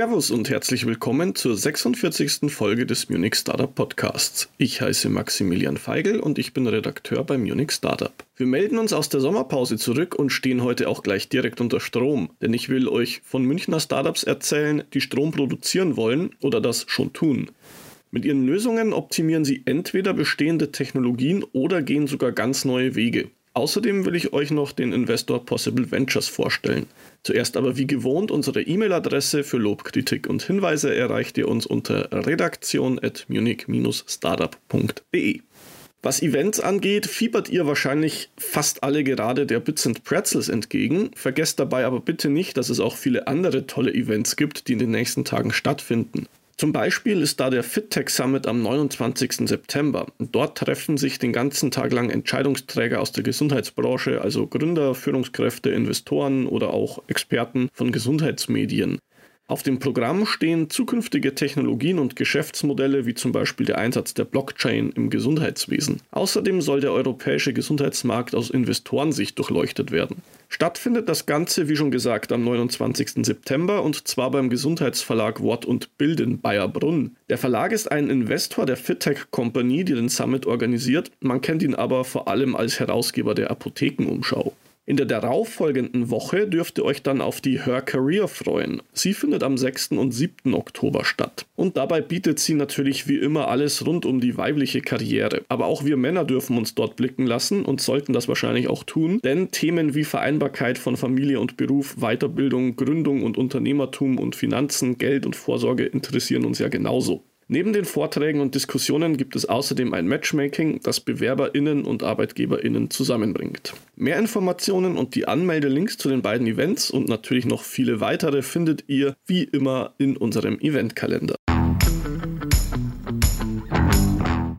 Servus und herzlich willkommen zur 46. Folge des Munich Startup Podcasts. Ich heiße Maximilian Feigl und ich bin Redakteur bei Munich Startup. Wir melden uns aus der Sommerpause zurück und stehen heute auch gleich direkt unter Strom, denn ich will euch von Münchner Startups erzählen, die Strom produzieren wollen oder das schon tun. Mit ihren Lösungen optimieren sie entweder bestehende Technologien oder gehen sogar ganz neue Wege. Außerdem will ich euch noch den Investor Possible Ventures vorstellen. Zuerst aber wie gewohnt unsere E-Mail-Adresse für Lob, Kritik und Hinweise erreicht ihr uns unter redaktion.munich-startup.de. Was Events angeht, fiebert ihr wahrscheinlich fast alle gerade der Bits and Pretzels entgegen. Vergesst dabei aber bitte nicht, dass es auch viele andere tolle Events gibt, die in den nächsten Tagen stattfinden. Zum Beispiel ist da der FitTech Summit am 29. September. Dort treffen sich den ganzen Tag lang Entscheidungsträger aus der Gesundheitsbranche, also Gründer, Führungskräfte, Investoren oder auch Experten von Gesundheitsmedien. Auf dem Programm stehen zukünftige Technologien und Geschäftsmodelle wie zum Beispiel der Einsatz der Blockchain im Gesundheitswesen. Außerdem soll der europäische Gesundheitsmarkt aus Investorensicht durchleuchtet werden. Stattfindet das Ganze, wie schon gesagt, am 29. September und zwar beim Gesundheitsverlag Wort und Bild in Bayerbrunn. Der Verlag ist ein Investor der Fittech Company, die den Summit organisiert. Man kennt ihn aber vor allem als Herausgeber der Apothekenumschau. In der darauffolgenden Woche dürft ihr euch dann auf die Her Career freuen. Sie findet am 6. und 7. Oktober statt. Und dabei bietet sie natürlich wie immer alles rund um die weibliche Karriere. Aber auch wir Männer dürfen uns dort blicken lassen und sollten das wahrscheinlich auch tun, denn Themen wie Vereinbarkeit von Familie und Beruf, Weiterbildung, Gründung und Unternehmertum und Finanzen, Geld und Vorsorge interessieren uns ja genauso. Neben den Vorträgen und Diskussionen gibt es außerdem ein Matchmaking, das BewerberInnen und ArbeitgeberInnen zusammenbringt. Mehr Informationen und die Anmeldelinks zu den beiden Events und natürlich noch viele weitere findet ihr wie immer in unserem Eventkalender.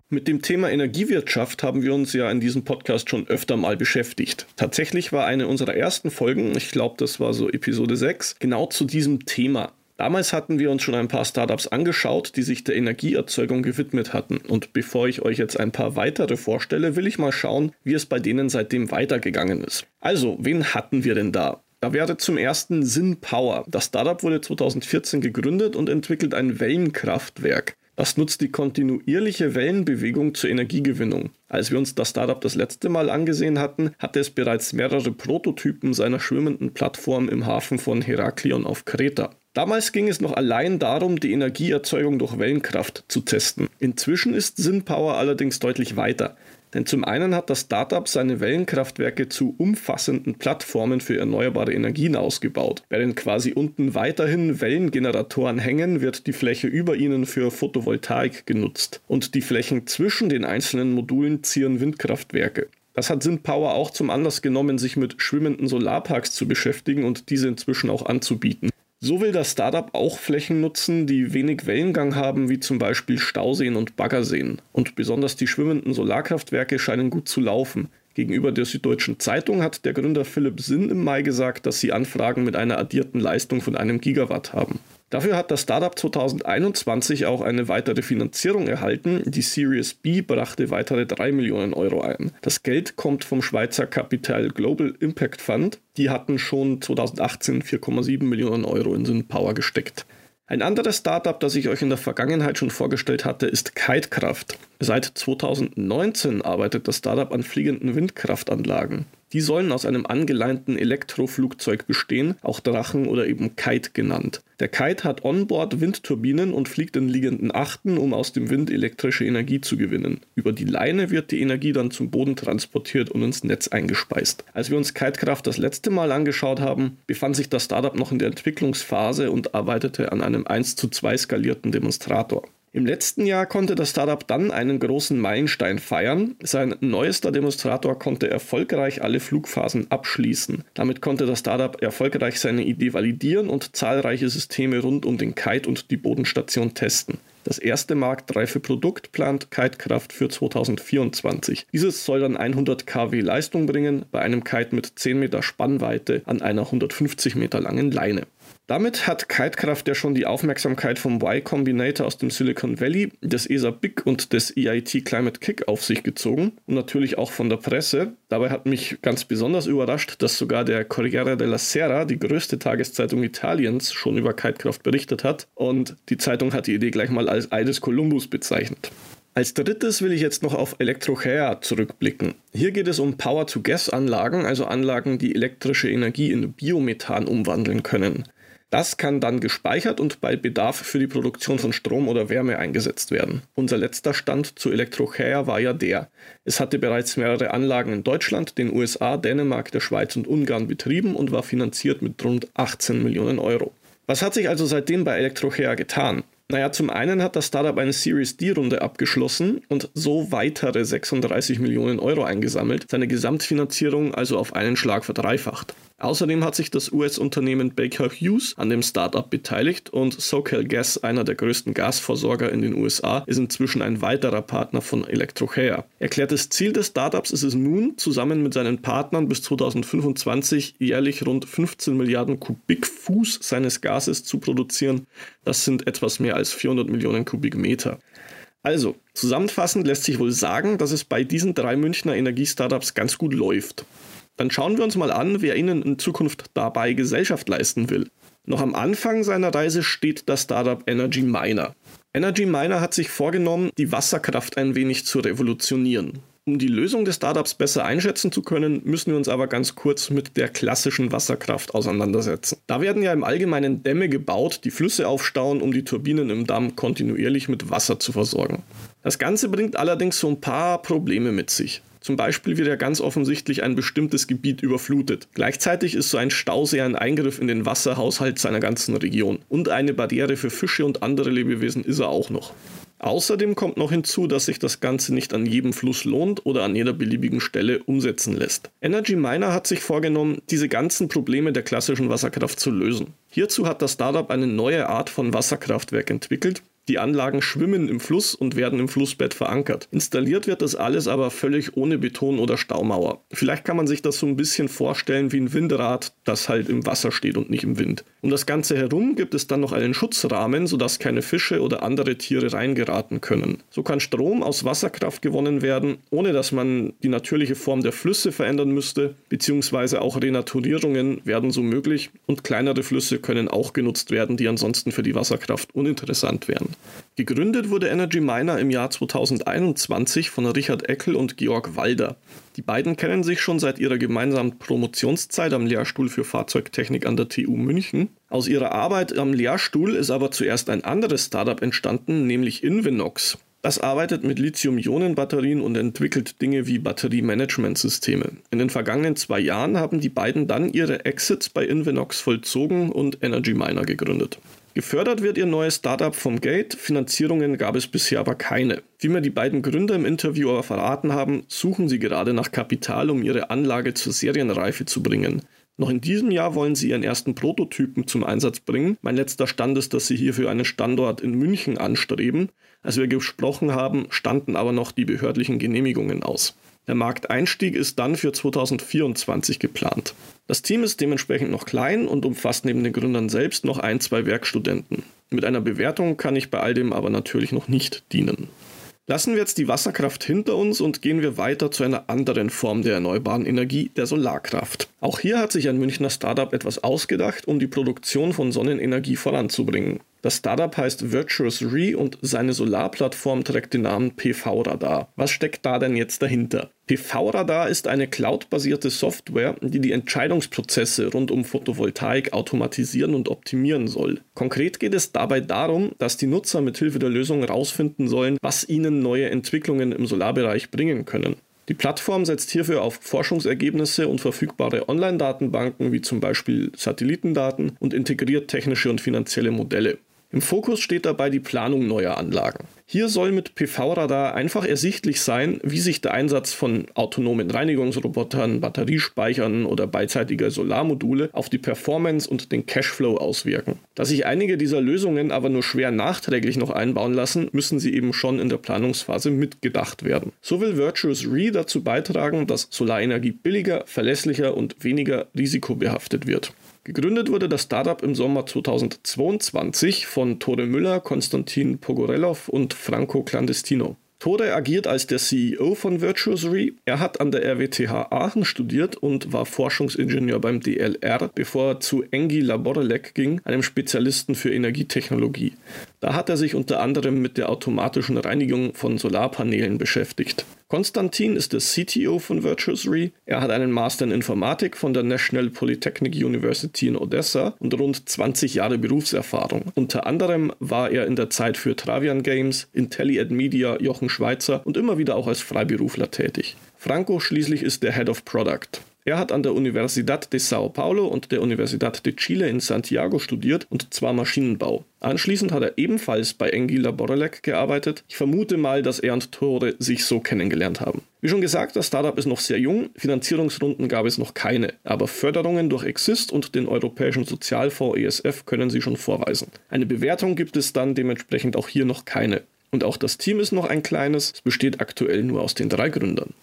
Mit dem Thema Energiewirtschaft haben wir uns ja in diesem Podcast schon öfter mal beschäftigt. Tatsächlich war eine unserer ersten Folgen, ich glaube, das war so Episode 6, genau zu diesem Thema. Damals hatten wir uns schon ein paar Startups angeschaut, die sich der Energieerzeugung gewidmet hatten. Und bevor ich euch jetzt ein paar weitere vorstelle, will ich mal schauen, wie es bei denen seitdem weitergegangen ist. Also, wen hatten wir denn da? Da wäre zum ersten Syn Power. Das Startup wurde 2014 gegründet und entwickelt ein Wellenkraftwerk. Das nutzt die kontinuierliche Wellenbewegung zur Energiegewinnung. Als wir uns das Startup das letzte Mal angesehen hatten, hatte es bereits mehrere Prototypen seiner schwimmenden Plattform im Hafen von Heraklion auf Kreta. Damals ging es noch allein darum, die Energieerzeugung durch Wellenkraft zu testen. Inzwischen ist SynPower allerdings deutlich weiter. Denn zum einen hat das Startup seine Wellenkraftwerke zu umfassenden Plattformen für erneuerbare Energien ausgebaut. Während quasi unten weiterhin Wellengeneratoren hängen, wird die Fläche über ihnen für Photovoltaik genutzt. Und die Flächen zwischen den einzelnen Modulen zieren Windkraftwerke. Das hat SynPower auch zum Anlass genommen, sich mit schwimmenden Solarparks zu beschäftigen und diese inzwischen auch anzubieten. So will das Startup auch Flächen nutzen, die wenig Wellengang haben, wie zum Beispiel Stauseen und Baggerseen. Und besonders die schwimmenden Solarkraftwerke scheinen gut zu laufen. Gegenüber der Süddeutschen Zeitung hat der Gründer Philipp Sinn im Mai gesagt, dass sie Anfragen mit einer addierten Leistung von einem Gigawatt haben. Dafür hat das Startup 2021 auch eine weitere Finanzierung erhalten. Die Series B brachte weitere 3 Millionen Euro ein. Das Geld kommt vom Schweizer Kapital Global Impact Fund. Die hatten schon 2018 4,7 Millionen Euro in SynPower gesteckt. Ein anderes Startup, das ich euch in der Vergangenheit schon vorgestellt hatte, ist Kitekraft. Seit 2019 arbeitet das Startup an fliegenden Windkraftanlagen. Die sollen aus einem angeleinten Elektroflugzeug bestehen, auch Drachen oder eben Kite genannt. Der Kite hat onboard Windturbinen und fliegt in liegenden Achten, um aus dem Wind elektrische Energie zu gewinnen. Über die Leine wird die Energie dann zum Boden transportiert und ins Netz eingespeist. Als wir uns Kitekraft das letzte Mal angeschaut haben, befand sich das Startup noch in der Entwicklungsphase und arbeitete an einem 1 zu 2 skalierten Demonstrator. Im letzten Jahr konnte das Startup dann einen großen Meilenstein feiern. Sein neuester Demonstrator konnte erfolgreich alle Flugphasen abschließen. Damit konnte das Startup erfolgreich seine Idee validieren und zahlreiche Systeme rund um den Kite und die Bodenstation testen. Das erste marktreife Produkt plant Kitekraft für 2024. Dieses soll dann 100 kW Leistung bringen bei einem Kite mit 10 Meter Spannweite an einer 150 Meter langen Leine. Damit hat Kitekraft ja schon die Aufmerksamkeit vom Y Combinator aus dem Silicon Valley, des ESA BIC und des EIT Climate Kick auf sich gezogen und natürlich auch von der Presse. Dabei hat mich ganz besonders überrascht, dass sogar der Corriere della Sera, die größte Tageszeitung Italiens, schon über Kitekraft berichtet hat und die Zeitung hat die Idee gleich mal als Ei des Kolumbus bezeichnet. Als drittes will ich jetzt noch auf Elektrochäa zurückblicken. Hier geht es um Power-to-Gas-Anlagen, also Anlagen, die elektrische Energie in Biomethan umwandeln können. Das kann dann gespeichert und bei Bedarf für die Produktion von Strom oder Wärme eingesetzt werden. Unser letzter Stand zu Elektrochäa war ja der. Es hatte bereits mehrere Anlagen in Deutschland, den USA, Dänemark, der Schweiz und Ungarn betrieben und war finanziert mit rund 18 Millionen Euro. Was hat sich also seitdem bei Elektrochäa getan? Naja, zum einen hat das Startup eine Series D-Runde abgeschlossen und so weitere 36 Millionen Euro eingesammelt, seine Gesamtfinanzierung also auf einen Schlag verdreifacht. Außerdem hat sich das US-Unternehmen Baker Hughes an dem Startup beteiligt und SoCal Gas, einer der größten Gasversorger in den USA, ist inzwischen ein weiterer Partner von Electrochea. Erklärtes Ziel des Startups ist es nun, zusammen mit seinen Partnern bis 2025 jährlich rund 15 Milliarden Kubikfuß seines Gases zu produzieren. Das sind etwas mehr als 400 Millionen Kubikmeter. Also, zusammenfassend lässt sich wohl sagen, dass es bei diesen drei Münchner Energiestartups ganz gut läuft. Dann schauen wir uns mal an, wer Ihnen in Zukunft dabei Gesellschaft leisten will. Noch am Anfang seiner Reise steht das Startup Energy Miner. Energy Miner hat sich vorgenommen, die Wasserkraft ein wenig zu revolutionieren. Um die Lösung des Startups besser einschätzen zu können, müssen wir uns aber ganz kurz mit der klassischen Wasserkraft auseinandersetzen. Da werden ja im Allgemeinen Dämme gebaut, die Flüsse aufstauen, um die Turbinen im Damm kontinuierlich mit Wasser zu versorgen. Das Ganze bringt allerdings so ein paar Probleme mit sich. Zum Beispiel wird ja ganz offensichtlich ein bestimmtes Gebiet überflutet. Gleichzeitig ist so ein Stausee ein Eingriff in den Wasserhaushalt seiner ganzen Region. Und eine Barriere für Fische und andere Lebewesen ist er auch noch. Außerdem kommt noch hinzu, dass sich das Ganze nicht an jedem Fluss lohnt oder an jeder beliebigen Stelle umsetzen lässt. Energy Miner hat sich vorgenommen, diese ganzen Probleme der klassischen Wasserkraft zu lösen. Hierzu hat das Startup eine neue Art von Wasserkraftwerk entwickelt, die Anlagen schwimmen im Fluss und werden im Flussbett verankert. Installiert wird das alles aber völlig ohne Beton oder Staumauer. Vielleicht kann man sich das so ein bisschen vorstellen wie ein Windrad, das halt im Wasser steht und nicht im Wind. Um das Ganze herum gibt es dann noch einen Schutzrahmen, sodass keine Fische oder andere Tiere reingeraten können. So kann Strom aus Wasserkraft gewonnen werden, ohne dass man die natürliche Form der Flüsse verändern müsste, beziehungsweise auch Renaturierungen werden so möglich und kleinere Flüsse können auch genutzt werden, die ansonsten für die Wasserkraft uninteressant wären. Gegründet wurde Energy Miner im Jahr 2021 von Richard Eckel und Georg Walder. Die beiden kennen sich schon seit ihrer gemeinsamen Promotionszeit am Lehrstuhl für Fahrzeugtechnik an der TU München. Aus ihrer Arbeit am Lehrstuhl ist aber zuerst ein anderes Startup entstanden, nämlich Invenox. Das arbeitet mit Lithium-Ionen-Batterien und entwickelt Dinge wie Batteriemanagementsysteme. In den vergangenen zwei Jahren haben die beiden dann ihre Exits bei Invenox vollzogen und Energy Miner gegründet. Gefördert wird ihr neues Startup vom Gate, Finanzierungen gab es bisher aber keine. Wie mir die beiden Gründer im Interview aber verraten haben, suchen sie gerade nach Kapital, um ihre Anlage zur Serienreife zu bringen. Noch in diesem Jahr wollen sie ihren ersten Prototypen zum Einsatz bringen. Mein letzter Stand ist, dass sie hierfür einen Standort in München anstreben. Als wir gesprochen haben, standen aber noch die behördlichen Genehmigungen aus. Der Markteinstieg ist dann für 2024 geplant. Das Team ist dementsprechend noch klein und umfasst neben den Gründern selbst noch ein, zwei Werkstudenten. Mit einer Bewertung kann ich bei all dem aber natürlich noch nicht dienen. Lassen wir jetzt die Wasserkraft hinter uns und gehen wir weiter zu einer anderen Form der erneuerbaren Energie, der Solarkraft. Auch hier hat sich ein Münchner Startup etwas ausgedacht, um die Produktion von Sonnenenergie voranzubringen. Das Startup heißt Virtuous Re und seine Solarplattform trägt den Namen PV Radar. Was steckt da denn jetzt dahinter? PV Radar ist eine cloudbasierte Software, die die Entscheidungsprozesse rund um Photovoltaik automatisieren und optimieren soll. Konkret geht es dabei darum, dass die Nutzer mithilfe der Lösung herausfinden sollen, was ihnen neue Entwicklungen im Solarbereich bringen können. Die Plattform setzt hierfür auf Forschungsergebnisse und verfügbare Online-Datenbanken wie zum Beispiel Satellitendaten und integriert technische und finanzielle Modelle. Im Fokus steht dabei die Planung neuer Anlagen. Hier soll mit PV-Radar einfach ersichtlich sein, wie sich der Einsatz von autonomen Reinigungsrobotern, Batteriespeichern oder beidseitiger Solarmodule auf die Performance und den Cashflow auswirken. Da sich einige dieser Lösungen aber nur schwer nachträglich noch einbauen lassen, müssen sie eben schon in der Planungsphase mitgedacht werden. So will Virtuous Re dazu beitragen, dass Solarenergie billiger, verlässlicher und weniger risikobehaftet wird. Gegründet wurde das Startup im Sommer 2022 von Tore Müller, Konstantin Pogorelov und Franco Clandestino. Tore agiert als der CEO von Virtuosery. Er hat an der RWTH Aachen studiert und war Forschungsingenieur beim DLR, bevor er zu Engi Laborelec ging, einem Spezialisten für Energietechnologie. Da hat er sich unter anderem mit der automatischen Reinigung von Solarpanelen beschäftigt. Konstantin ist der CTO von Virtuousry. Er hat einen Master in Informatik von der National Polytechnic University in Odessa und rund 20 Jahre Berufserfahrung. Unter anderem war er in der Zeit für Travian Games, IntelliAd Media, Jochen Schweizer und immer wieder auch als Freiberufler tätig. Franco schließlich ist der Head of Product. Er hat an der Universidad de Sao Paulo und der Universidad de Chile in Santiago studiert und zwar Maschinenbau. Anschließend hat er ebenfalls bei Engila Borelek gearbeitet. Ich vermute mal, dass er und Tore sich so kennengelernt haben. Wie schon gesagt, das Startup ist noch sehr jung, Finanzierungsrunden gab es noch keine, aber Förderungen durch Exist und den Europäischen Sozialfonds ESF können sie schon vorweisen. Eine Bewertung gibt es dann dementsprechend auch hier noch keine. Und auch das Team ist noch ein kleines, es besteht aktuell nur aus den drei Gründern.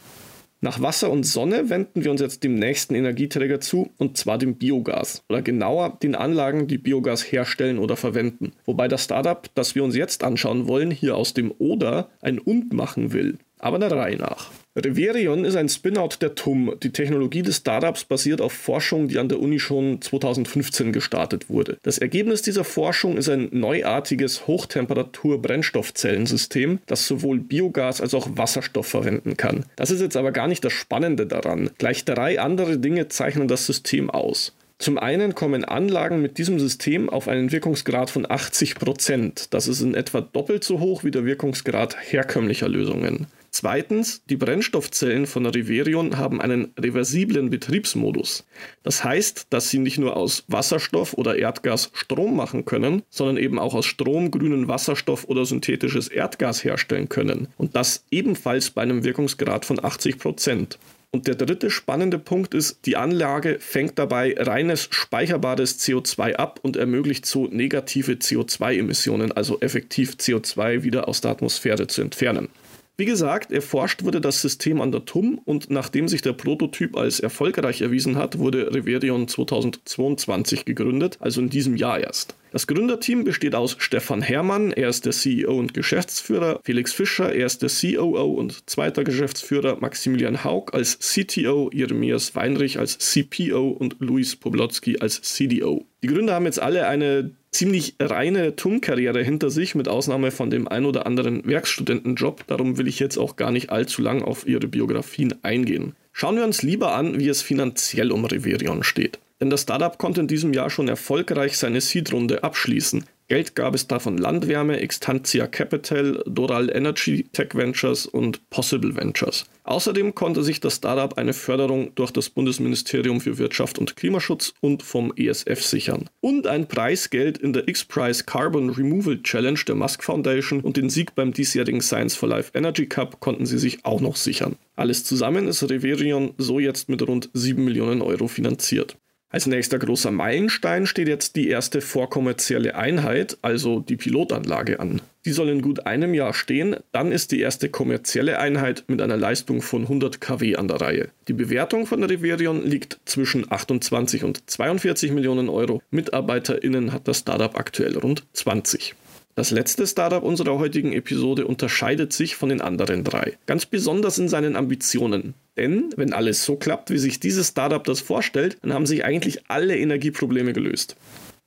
Nach Wasser und Sonne wenden wir uns jetzt dem nächsten Energieträger zu, und zwar dem Biogas. Oder genauer den Anlagen, die Biogas herstellen oder verwenden. Wobei das Startup, das wir uns jetzt anschauen wollen, hier aus dem Oder ein Und machen will. Aber der Reihe nach. Reverion ist ein Spin-out der TUM. Die Technologie des Startups basiert auf Forschung, die an der Uni schon 2015 gestartet wurde. Das Ergebnis dieser Forschung ist ein neuartiges Hochtemperatur-Brennstoffzellensystem, das sowohl Biogas als auch Wasserstoff verwenden kann. Das ist jetzt aber gar nicht das Spannende daran. Gleich drei andere Dinge zeichnen das System aus. Zum einen kommen Anlagen mit diesem System auf einen Wirkungsgrad von 80 Prozent. Das ist in etwa doppelt so hoch wie der Wirkungsgrad herkömmlicher Lösungen. Zweitens, die Brennstoffzellen von Riverion haben einen reversiblen Betriebsmodus. Das heißt, dass sie nicht nur aus Wasserstoff oder Erdgas Strom machen können, sondern eben auch aus Strom grünen Wasserstoff oder synthetisches Erdgas herstellen können. Und das ebenfalls bei einem Wirkungsgrad von 80 Prozent. Und der dritte spannende Punkt ist, die Anlage fängt dabei reines speicherbares CO2 ab und ermöglicht so negative CO2-Emissionen, also effektiv CO2 wieder aus der Atmosphäre zu entfernen. Wie gesagt, erforscht wurde das System an der TUM und nachdem sich der Prototyp als erfolgreich erwiesen hat, wurde Reverion 2022 gegründet, also in diesem Jahr erst. Das Gründerteam besteht aus Stefan Herrmann, er ist der CEO und Geschäftsführer, Felix Fischer, er ist der COO und zweiter Geschäftsführer, Maximilian Haug als CTO, Jeremias Weinrich als CPO und Luis Poblotzki als CDO. Die Gründer haben jetzt alle eine ziemlich reine TUM-Karriere hinter sich, mit Ausnahme von dem ein oder anderen Werkstudentenjob. Darum will ich jetzt auch gar nicht allzu lang auf ihre Biografien eingehen. Schauen wir uns lieber an, wie es finanziell um Reverion steht. Denn das Startup konnte in diesem Jahr schon erfolgreich seine Seed-Runde abschließen. Geld gab es davon Landwärme, Extantia Capital, Doral Energy Tech Ventures und Possible Ventures. Außerdem konnte sich das Startup eine Förderung durch das Bundesministerium für Wirtschaft und Klimaschutz und vom ESF sichern. Und ein Preisgeld in der X-Prize Carbon Removal Challenge der Musk Foundation und den Sieg beim diesjährigen Science for Life Energy Cup konnten sie sich auch noch sichern. Alles zusammen ist Reverion so jetzt mit rund 7 Millionen Euro finanziert. Als nächster großer Meilenstein steht jetzt die erste vorkommerzielle Einheit, also die Pilotanlage an. Die soll in gut einem Jahr stehen, dann ist die erste kommerzielle Einheit mit einer Leistung von 100 kW an der Reihe. Die Bewertung von Reverion liegt zwischen 28 und 42 Millionen Euro. MitarbeiterInnen hat das Startup aktuell rund 20. Das letzte Startup unserer heutigen Episode unterscheidet sich von den anderen drei, ganz besonders in seinen Ambitionen. Denn wenn alles so klappt, wie sich dieses Startup das vorstellt, dann haben sich eigentlich alle Energieprobleme gelöst.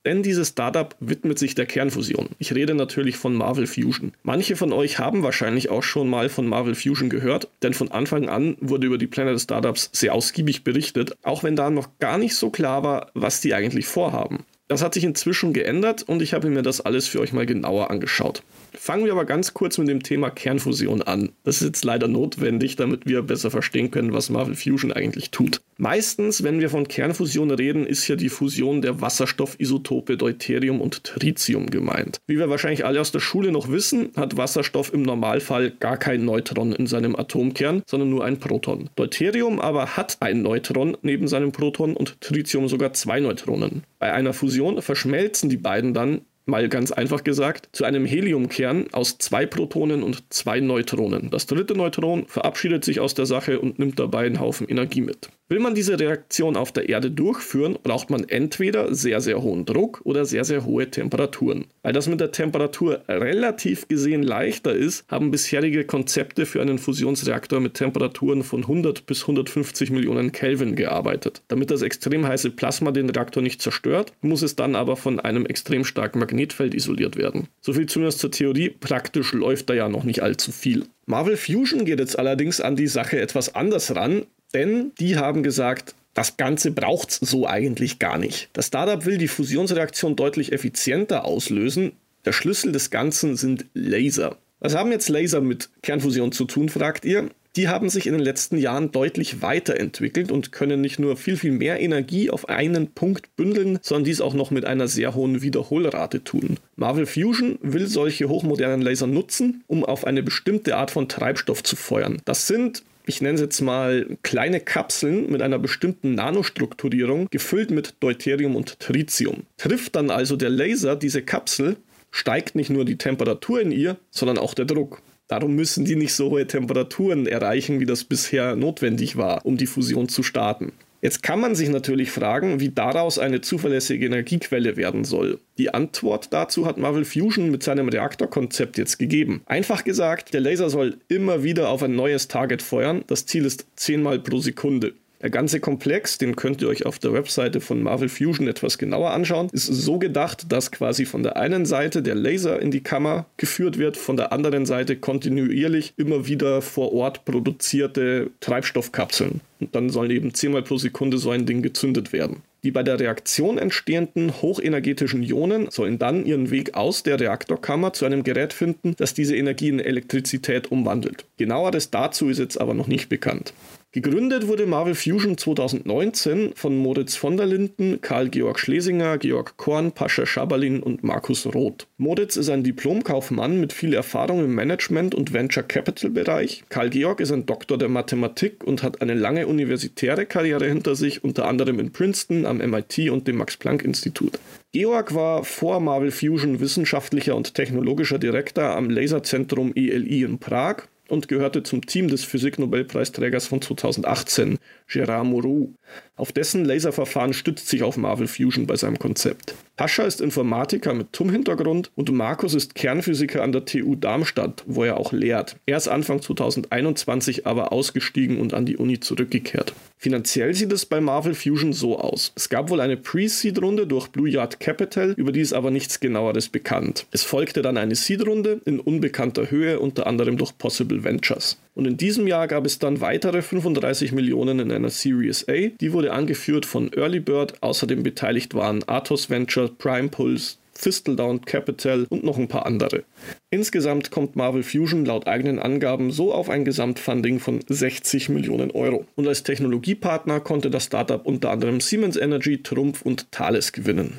Denn dieses Startup widmet sich der Kernfusion. Ich rede natürlich von Marvel Fusion. Manche von euch haben wahrscheinlich auch schon mal von Marvel Fusion gehört, denn von Anfang an wurde über die Pläne des Startups sehr ausgiebig berichtet, auch wenn da noch gar nicht so klar war, was die eigentlich vorhaben. Das hat sich inzwischen geändert und ich habe mir das alles für euch mal genauer angeschaut. Fangen wir aber ganz kurz mit dem Thema Kernfusion an. Das ist jetzt leider notwendig, damit wir besser verstehen können, was Marvel Fusion eigentlich tut. Meistens, wenn wir von Kernfusion reden, ist ja die Fusion der Wasserstoffisotope Deuterium und Tritium gemeint. Wie wir wahrscheinlich alle aus der Schule noch wissen, hat Wasserstoff im Normalfall gar kein Neutron in seinem Atomkern, sondern nur ein Proton. Deuterium aber hat ein Neutron neben seinem Proton und Tritium sogar zwei Neutronen. Bei einer Fusion verschmelzen die beiden dann mal ganz einfach gesagt, zu einem Heliumkern aus zwei Protonen und zwei Neutronen. Das dritte Neutron verabschiedet sich aus der Sache und nimmt dabei einen Haufen Energie mit. Will man diese Reaktion auf der Erde durchführen, braucht man entweder sehr, sehr hohen Druck oder sehr, sehr hohe Temperaturen. Weil das mit der Temperatur relativ gesehen leichter ist, haben bisherige Konzepte für einen Fusionsreaktor mit Temperaturen von 100 bis 150 Millionen Kelvin gearbeitet. Damit das extrem heiße Plasma den Reaktor nicht zerstört, muss es dann aber von einem extrem starken Magnetfeld isoliert werden. So viel zumindest zur Theorie, praktisch läuft da ja noch nicht allzu viel. Marvel Fusion geht jetzt allerdings an die Sache etwas anders ran. Denn die haben gesagt, das Ganze braucht es so eigentlich gar nicht. Das Startup will die Fusionsreaktion deutlich effizienter auslösen. Der Schlüssel des Ganzen sind Laser. Was haben jetzt Laser mit Kernfusion zu tun, fragt ihr? Die haben sich in den letzten Jahren deutlich weiterentwickelt und können nicht nur viel, viel mehr Energie auf einen Punkt bündeln, sondern dies auch noch mit einer sehr hohen Wiederholrate tun. Marvel Fusion will solche hochmodernen Laser nutzen, um auf eine bestimmte Art von Treibstoff zu feuern. Das sind ich nenne es jetzt mal kleine Kapseln mit einer bestimmten Nanostrukturierung, gefüllt mit Deuterium und Tritium. Trifft dann also der Laser diese Kapsel, steigt nicht nur die Temperatur in ihr, sondern auch der Druck. Darum müssen die nicht so hohe Temperaturen erreichen, wie das bisher notwendig war, um die Fusion zu starten. Jetzt kann man sich natürlich fragen, wie daraus eine zuverlässige Energiequelle werden soll. Die Antwort dazu hat Marvel Fusion mit seinem Reaktorkonzept jetzt gegeben. Einfach gesagt, der Laser soll immer wieder auf ein neues Target feuern. Das Ziel ist 10 mal pro Sekunde. Der ganze Komplex, den könnt ihr euch auf der Webseite von Marvel Fusion etwas genauer anschauen, ist so gedacht, dass quasi von der einen Seite der Laser in die Kammer geführt wird, von der anderen Seite kontinuierlich immer wieder vor Ort produzierte Treibstoffkapseln. Und dann sollen eben zehnmal pro Sekunde so ein Ding gezündet werden. Die bei der Reaktion entstehenden hochenergetischen Ionen sollen dann ihren Weg aus der Reaktorkammer zu einem Gerät finden, das diese Energie in Elektrizität umwandelt. Genaueres dazu ist jetzt aber noch nicht bekannt. Gegründet wurde Marvel Fusion 2019 von Moritz von der Linden, Karl-Georg Schlesinger, Georg Korn, Pascha Schabalin und Markus Roth. Moritz ist ein Diplomkaufmann mit viel Erfahrung im Management- und Venture Capital-Bereich. Karl-Georg ist ein Doktor der Mathematik und hat eine lange universitäre Karriere hinter sich, unter anderem in Princeton, am MIT und dem Max-Planck-Institut. Georg war vor Marvel Fusion wissenschaftlicher und technologischer Direktor am Laserzentrum ELI in Prag und gehörte zum Team des Physiknobelpreisträgers von 2018, Gérard Moreau. Auf dessen Laserverfahren stützt sich auf Marvel Fusion bei seinem Konzept. Pascha ist Informatiker mit TUM-Hintergrund und Markus ist Kernphysiker an der TU Darmstadt, wo er auch lehrt. Er ist Anfang 2021 aber ausgestiegen und an die Uni zurückgekehrt. Finanziell sieht es bei Marvel Fusion so aus. Es gab wohl eine Pre-Seed-Runde durch Blue Yard Capital, über die ist aber nichts genaueres bekannt. Es folgte dann eine Seed-Runde in unbekannter Höhe, unter anderem durch Possible Ventures. Und in diesem Jahr gab es dann weitere 35 Millionen in einer Series A. Die wurde angeführt von Early Bird. Außerdem beteiligt waren Athos Venture, Prime Pulse, Thistledown Capital und noch ein paar andere. Insgesamt kommt Marvel Fusion laut eigenen Angaben so auf ein Gesamtfunding von 60 Millionen Euro. Und als Technologiepartner konnte das Startup unter anderem Siemens Energy, Trumpf und Thales gewinnen.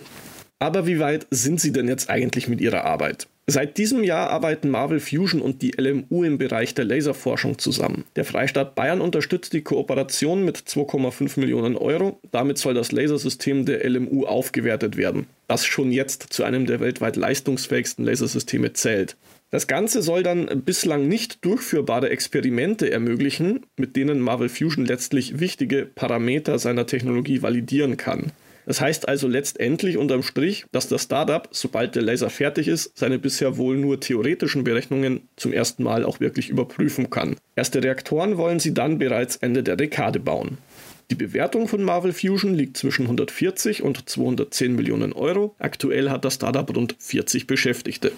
Aber wie weit sind sie denn jetzt eigentlich mit ihrer Arbeit? Seit diesem Jahr arbeiten Marvel Fusion und die LMU im Bereich der Laserforschung zusammen. Der Freistaat Bayern unterstützt die Kooperation mit 2,5 Millionen Euro. Damit soll das Lasersystem der LMU aufgewertet werden, das schon jetzt zu einem der weltweit leistungsfähigsten Lasersysteme zählt. Das Ganze soll dann bislang nicht durchführbare Experimente ermöglichen, mit denen Marvel Fusion letztlich wichtige Parameter seiner Technologie validieren kann. Das heißt also letztendlich unterm Strich, dass das Startup, sobald der Laser fertig ist, seine bisher wohl nur theoretischen Berechnungen zum ersten Mal auch wirklich überprüfen kann. Erste Reaktoren wollen sie dann bereits Ende der Dekade bauen. Die Bewertung von Marvel Fusion liegt zwischen 140 und 210 Millionen Euro. Aktuell hat das Startup rund 40 Beschäftigte.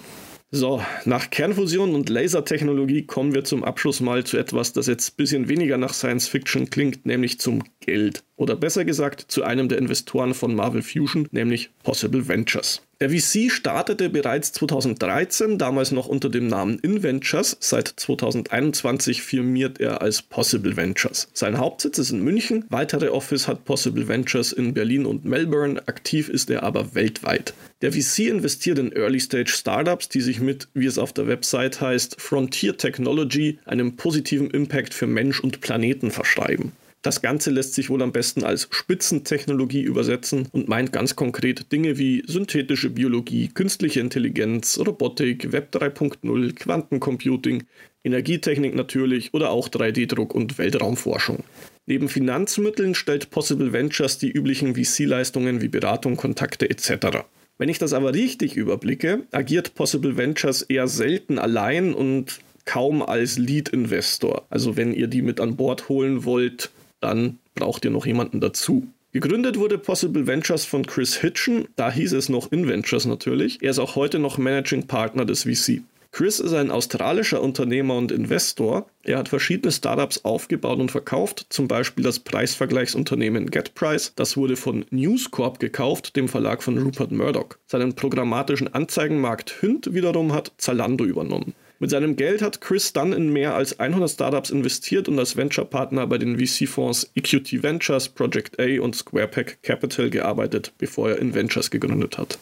So, nach Kernfusion und Lasertechnologie kommen wir zum Abschluss mal zu etwas, das jetzt ein bisschen weniger nach Science Fiction klingt, nämlich zum Geld. Oder besser gesagt zu einem der Investoren von Marvel Fusion, nämlich Possible Ventures. Der VC startete bereits 2013, damals noch unter dem Namen InVentures. Seit 2021 firmiert er als Possible Ventures. Sein Hauptsitz ist in München. Weitere Office hat Possible Ventures in Berlin und Melbourne. Aktiv ist er aber weltweit. Der VC investiert in Early-Stage Startups, die sich mit, wie es auf der Website heißt, Frontier Technology, einem positiven Impact für Mensch und Planeten verschreiben. Das Ganze lässt sich wohl am besten als Spitzentechnologie übersetzen und meint ganz konkret Dinge wie synthetische Biologie, künstliche Intelligenz, Robotik, Web 3.0, Quantencomputing, Energietechnik natürlich oder auch 3D-Druck und Weltraumforschung. Neben Finanzmitteln stellt Possible Ventures die üblichen VC-Leistungen wie Beratung, Kontakte etc. Wenn ich das aber richtig überblicke, agiert Possible Ventures eher selten allein und kaum als Lead-Investor. Also wenn ihr die mit an Bord holen wollt, dann braucht ihr noch jemanden dazu. Gegründet wurde Possible Ventures von Chris Hitchen, da hieß es noch InVentures natürlich. Er ist auch heute noch Managing Partner des VC. Chris ist ein australischer Unternehmer und Investor. Er hat verschiedene Startups aufgebaut und verkauft, zum Beispiel das Preisvergleichsunternehmen GetPrice. Das wurde von News Corp gekauft, dem Verlag von Rupert Murdoch. Seinen programmatischen Anzeigenmarkt Hünd wiederum hat Zalando übernommen. Mit seinem Geld hat Chris dann in mehr als 100 Startups investiert und als Venture-Partner bei den VC-Fonds EQT Ventures, Project A und SquarePack Capital gearbeitet, bevor er in Ventures gegründet hat.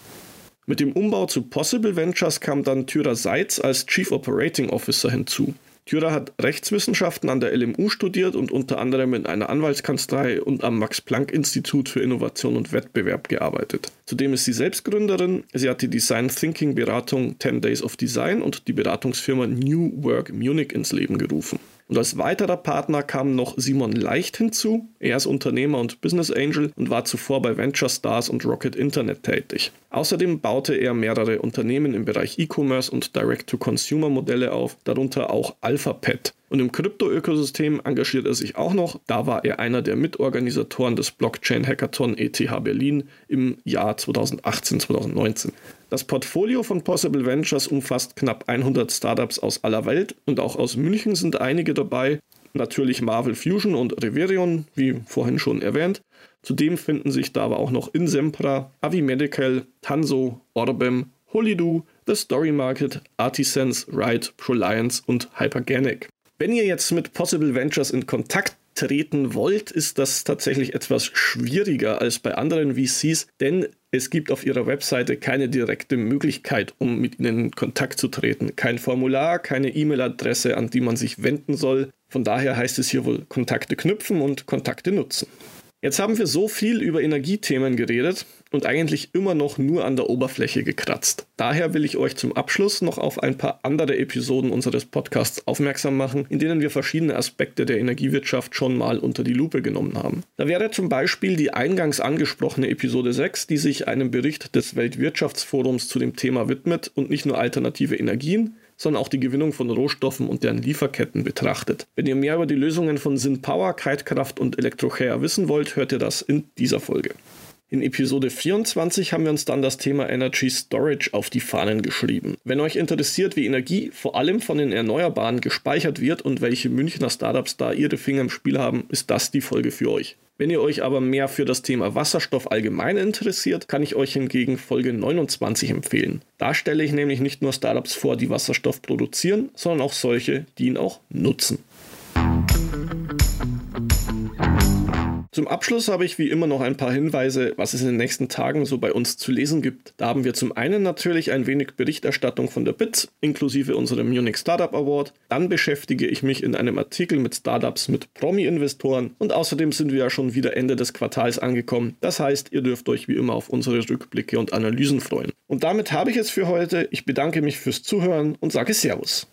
Mit dem Umbau zu Possible Ventures kam dann Tyra Seitz als Chief Operating Officer hinzu. Thürer hat Rechtswissenschaften an der LMU studiert und unter anderem in einer Anwaltskanzlei und am Max-Planck-Institut für Innovation und Wettbewerb gearbeitet. Zudem ist sie Selbstgründerin. Sie hat die Design Thinking Beratung 10 Days of Design und die Beratungsfirma New Work Munich ins Leben gerufen. Und als weiterer Partner kam noch Simon Leicht hinzu. Er ist Unternehmer und Business Angel und war zuvor bei Venture Stars und Rocket Internet tätig. Außerdem baute er mehrere Unternehmen im Bereich E-Commerce und Direct-to-Consumer-Modelle auf, darunter auch AlphaPet. Und im Krypto-Ökosystem engagiert er sich auch noch. Da war er einer der Mitorganisatoren des Blockchain-Hackathon ETH Berlin im Jahr 2018-2019. Das Portfolio von Possible Ventures umfasst knapp 100 Startups aus aller Welt und auch aus München sind einige dabei. Natürlich Marvel Fusion und Reverion, wie vorhin schon erwähnt. Zudem finden sich da aber auch noch Insempra, Avi Medical, Tanso, Orbem, Holidoo, The Story Market, Artisense, Ride, Proliance und Hyperganic. Wenn ihr jetzt mit Possible Ventures in Kontakt treten wollt, ist das tatsächlich etwas schwieriger als bei anderen VCs, denn es gibt auf ihrer Webseite keine direkte Möglichkeit, um mit ihnen in Kontakt zu treten. Kein Formular, keine E-Mail-Adresse, an die man sich wenden soll. Von daher heißt es hier wohl Kontakte knüpfen und Kontakte nutzen. Jetzt haben wir so viel über Energiethemen geredet und eigentlich immer noch nur an der Oberfläche gekratzt. Daher will ich euch zum Abschluss noch auf ein paar andere Episoden unseres Podcasts aufmerksam machen, in denen wir verschiedene Aspekte der Energiewirtschaft schon mal unter die Lupe genommen haben. Da wäre zum Beispiel die eingangs angesprochene Episode 6, die sich einem Bericht des Weltwirtschaftsforums zu dem Thema widmet und nicht nur alternative Energien, sondern auch die Gewinnung von Rohstoffen und deren Lieferketten betrachtet. Wenn ihr mehr über die Lösungen von SynPower, Kitekraft und Elektrochair wissen wollt, hört ihr das in dieser Folge. In Episode 24 haben wir uns dann das Thema Energy Storage auf die Fahnen geschrieben. Wenn euch interessiert, wie Energie vor allem von den Erneuerbaren gespeichert wird und welche Münchner Startups da ihre Finger im Spiel haben, ist das die Folge für euch. Wenn ihr euch aber mehr für das Thema Wasserstoff allgemein interessiert, kann ich euch hingegen Folge 29 empfehlen. Da stelle ich nämlich nicht nur Startups vor, die Wasserstoff produzieren, sondern auch solche, die ihn auch nutzen. Zum Abschluss habe ich wie immer noch ein paar Hinweise, was es in den nächsten Tagen so bei uns zu lesen gibt. Da haben wir zum einen natürlich ein wenig Berichterstattung von der BITS, inklusive unserem Munich Startup Award. Dann beschäftige ich mich in einem Artikel mit Startups mit Promi-Investoren und außerdem sind wir ja schon wieder Ende des Quartals angekommen. Das heißt, ihr dürft euch wie immer auf unsere Rückblicke und Analysen freuen. Und damit habe ich es für heute. Ich bedanke mich fürs Zuhören und sage Servus.